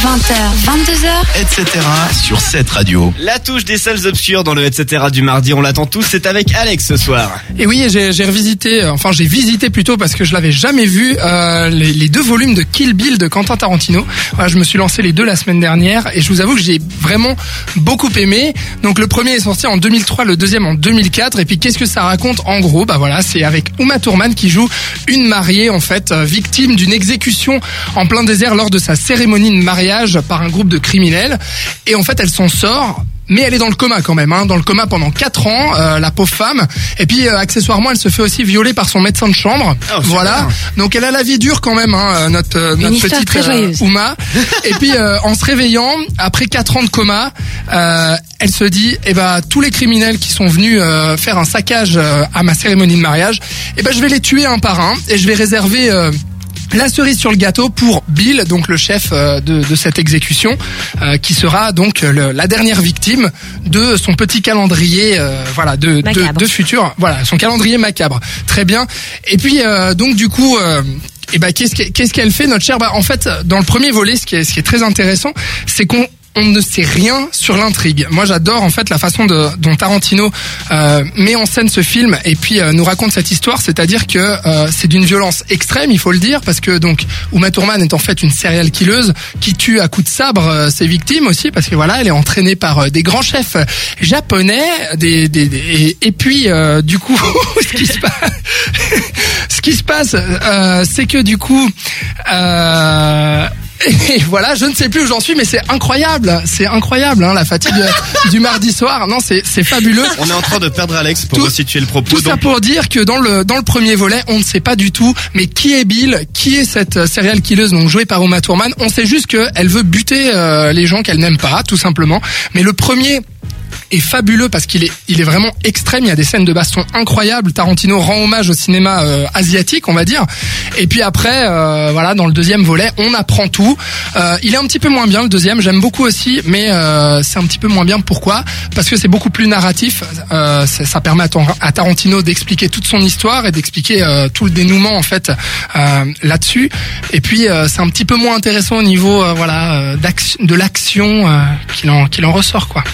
20h, 22h, etc. sur cette radio. La touche des salles obscures dans le etc du mardi, on l'attend tous, c'est avec Alex ce soir. Et oui, j'ai j'ai revisité, euh, enfin j'ai visité plutôt parce que je l'avais jamais vu, euh, les, les deux volumes de Kill Bill de Quentin Tarantino. Voilà, je me suis lancé les deux la semaine dernière et je vous avoue que j'ai vraiment beaucoup aimé. Donc le premier est sorti en 2003, le deuxième en 2004. Et puis qu'est-ce que ça raconte en gros? Bah voilà, c'est avec Uma Thurman qui joue une mariée en fait euh, victime d'une exécution en plein désert lors de sa cérémonie de mariage par un groupe de criminels. Et en fait, elle s'en sort mais elle est dans le coma quand même, hein, dans le coma pendant 4 ans, euh, la pauvre femme. Et puis euh, accessoirement, elle se fait aussi violer par son médecin de chambre. Oh, voilà. Donc elle a la vie dure quand même, hein, euh, notre euh, petite très. Uma. Et puis euh, en se réveillant après 4 ans de coma, euh, elle se dit, eh ben tous les criminels qui sont venus euh, faire un saccage euh, à ma cérémonie de mariage, eh ben je vais les tuer un par un et je vais réserver euh, la cerise sur le gâteau pour Bill, donc le chef euh, de, de cette exécution, euh, qui sera donc le- la dernière victime de son petit calendrier, euh, voilà, de, de, futur, voilà, son calendrier macabre. Très bien. Et puis euh, donc du coup. euh, et ben qu'est-ce que- qu'est-ce qu'elle fait notre chère? Bah, en fait dans le premier volet ce qui est ce qui est très intéressant c'est qu'on on ne sait rien sur l'intrigue. Moi, j'adore en fait la façon de, dont Tarantino euh, met en scène ce film et puis euh, nous raconte cette histoire. C'est-à-dire que euh, c'est d'une violence extrême, il faut le dire, parce que donc Uma Thurman est en fait une serial killeuse qui tue à coups de sabre euh, ses victimes aussi, parce que voilà, elle est entraînée par euh, des grands chefs japonais, des, des, des- et, puis euh, du coup, ce qui se passe, ce qui se passe, c'est que du coup. Euh, et voilà, je ne sais plus où j'en suis, mais c'est incroyable, c'est incroyable, hein, la fatigue euh, du mardi soir. Non, c'est c'est fabuleux. On est en train de perdre Alex pour Tout- resituer le propos. Tout ça pour dire que dans le dans le premier volet, on ne sait pas du tout, mais qui est Bill, qui est cette euh, serial killeuse donc jouée par Uma Thurman. On sait juste qu'elle veut buter euh, les gens qu'elle n'aime pas, tout simplement. Mais le premier est fabuleux parce qu'il est il est vraiment extrême. Il y a des scènes de baston incroyables. Tarantino rend hommage au cinéma euh, asiatique, on va dire. Et puis après, euh, voilà, dans le deuxième volet, on apprend tout. Euh, il est un petit peu moins bien le deuxième. J'aime beaucoup aussi, mais euh, c'est un petit peu moins bien. Pourquoi? Parce que c'est beaucoup plus narratif. Euh, ça, ça permet à, Tar- à Tarantino d'expliquer toute son histoire et d'expliquer euh, tout le dénouement en fait là-dessus. Et puis c'est un petit peu moins intéressant au niveau voilà de l'action qu'il en qu'il en ressort quoi.